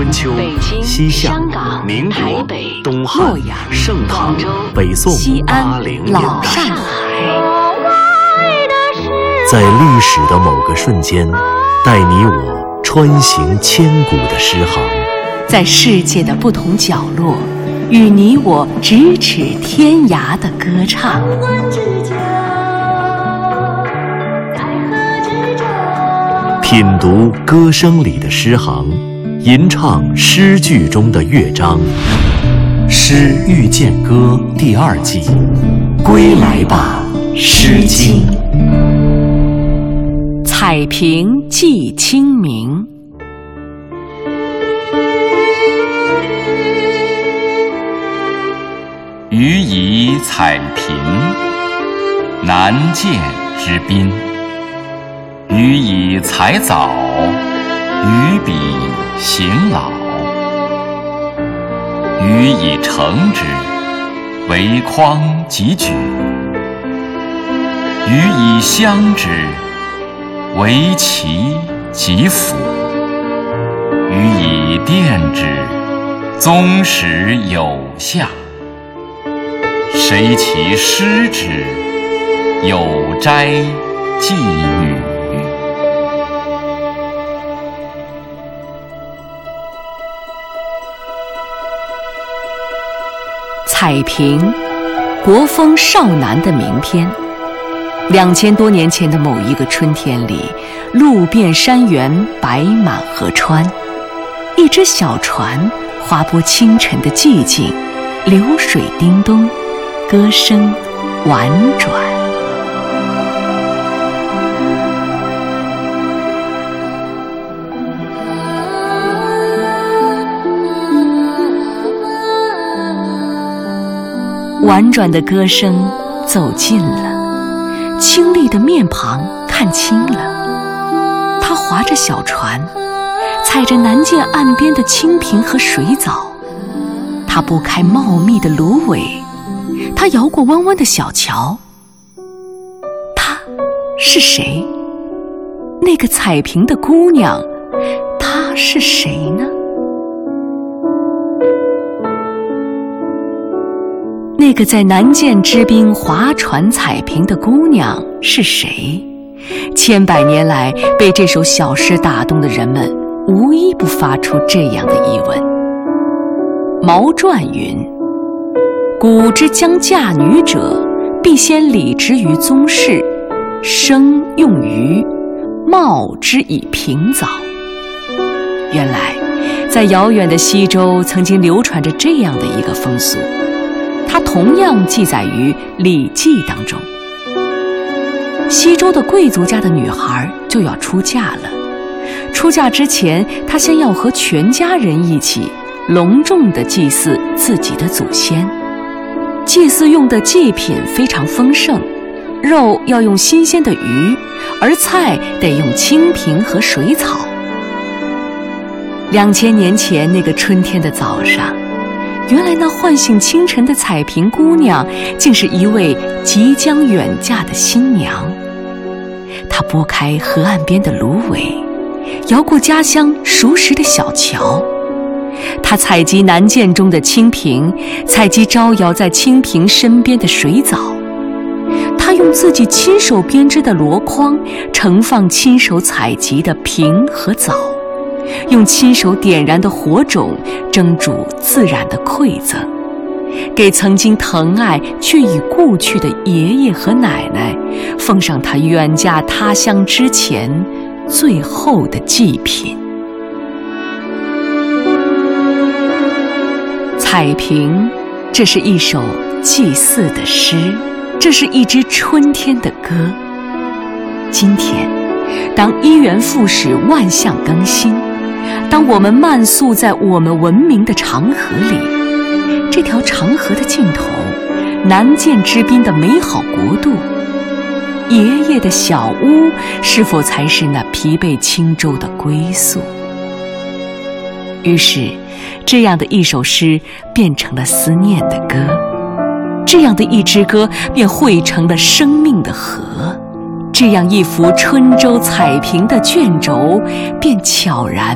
春秋、西夏、民国、东汉、盛唐、北宋、西安、八零年老代，上海，在历史的某个瞬间，带你我穿行千古的诗行。在世界的不同角落，与你我咫尺天涯的歌唱。品读歌声里的诗行，吟唱诗句中的乐章。《诗遇见歌》第二季，归来吧，《诗经》。彩屏寄清明，予以彩屏，南涧之滨。予以采枣，予彼行老。予以成之，为匡及举。予以相之，为齐及辅。予以奠之，宗室有下。谁其师之？有斋妓女。海平，国风少男的名篇。两千多年前的某一个春天里，路遍山原，白满河川，一只小船划拨清晨的寂静，流水叮咚，歌声婉转。婉转的歌声走近了，清丽的面庞看清了。他划着小船，踩着南涧岸边的青萍和水藻。他拨开茂密的芦苇，他摇过弯弯的小桥。她是谁？那个彩屏的姑娘，她是谁呢？那个在南涧之滨划船彩屏的姑娘是谁？千百年来，被这首小诗打动的人们，无一不发出这样的疑问。毛传云：“古之将嫁女者，必先礼之于宗室，生用于，貌之以平藻。”原来，在遥远的西周，曾经流传着这样的一个风俗。它同样记载于《礼记》当中。西周的贵族家的女孩就要出嫁了，出嫁之前，她先要和全家人一起隆重地祭祀自己的祖先。祭祀用的祭品非常丰盛，肉要用新鲜的鱼，而菜得用青萍和水草。两千年前那个春天的早上。原来那唤醒清晨的彩屏姑娘，竟是一位即将远嫁的新娘。她拨开河岸边的芦苇，摇过家乡熟识的小桥。她采集南涧中的青萍，采集招摇在青萍身边的水藻。她用自己亲手编织的箩筐，盛放亲手采集的萍和藻。用亲手点燃的火种蒸煮自然的馈赠，给曾经疼爱却已故去的爷爷和奶奶，奉上他远嫁他乡之前最后的祭品。彩屏，这是一首祭祀的诗，这是一支春天的歌。今天，当一元复始，万象更新。当我们漫溯在我们文明的长河里，这条长河的尽头，南涧之滨的美好国度，爷爷的小屋，是否才是那疲惫轻舟的归宿？于是，这样的一首诗变成了思念的歌，这样的一支歌便汇成了生命的河，这样一幅春舟彩屏的卷轴便悄然。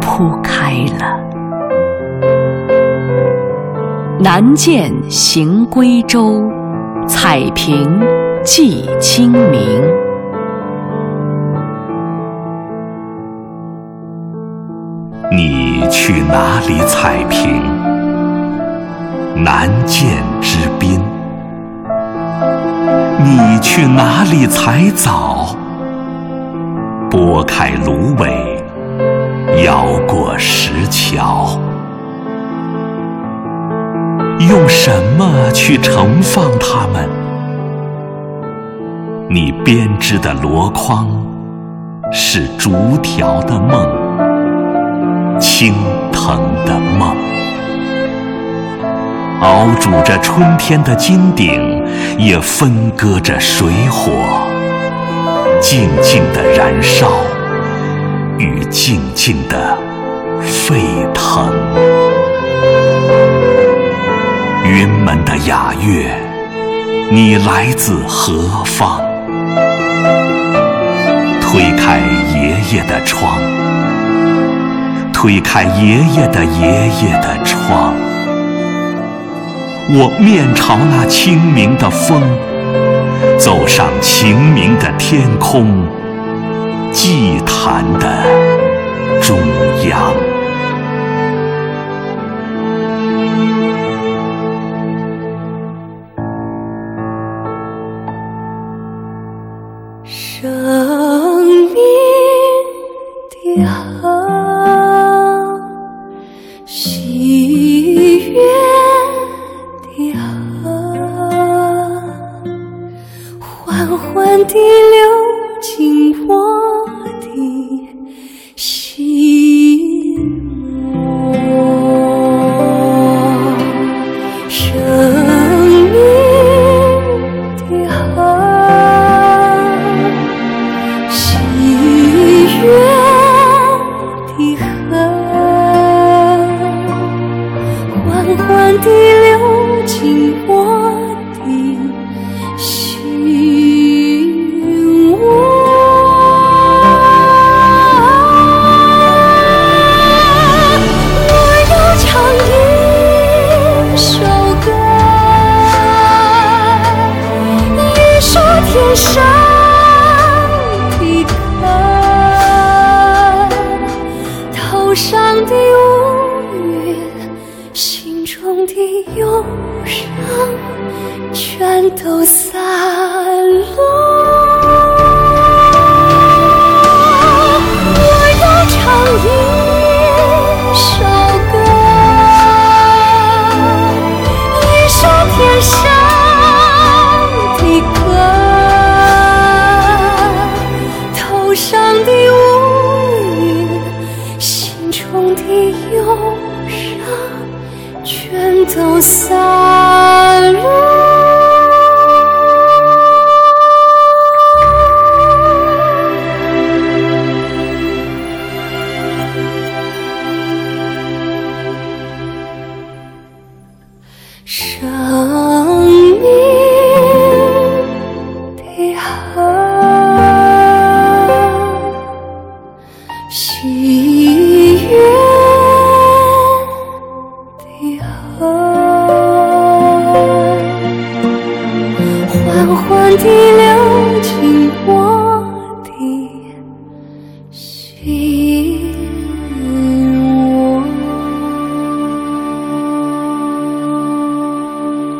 铺开了。南涧行归舟，彩屏寄清明。你去哪里采萍？南涧之滨。你去哪里采枣？拨开芦苇，摇过石桥。用什么去盛放它们？你编织的箩筐是竹条的梦，青藤的梦，熬煮着春天的金鼎，也分割着水火，静静的燃烧与静静的沸腾。云门的雅乐，你来自何方？推开爷爷的窗，推开爷爷的爷爷的窗，我面朝那清明的风，走上晴明的天空，祭坛的中央。缓地滴流进我的乌云心中的忧伤全都散地流进我的心窝。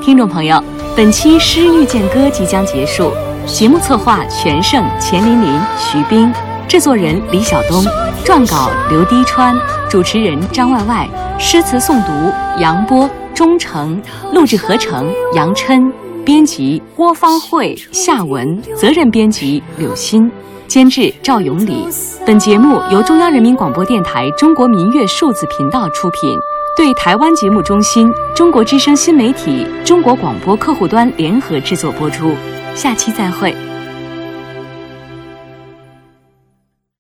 听众朋友，本期《诗遇见歌》即将结束。节目策划：全胜、钱琳琳、徐冰，制作人李晓东，撰稿刘滴川，主持人张外外，诗词诵读杨波、钟诚，录制合成杨琛。编辑郭芳慧、夏文，责任编辑柳鑫，监制赵永礼。本节目由中央人民广播电台中国民乐数字频道出品，对台湾节目中心、中国之声新媒体、中国广播客户端联合制作播出。下期再会。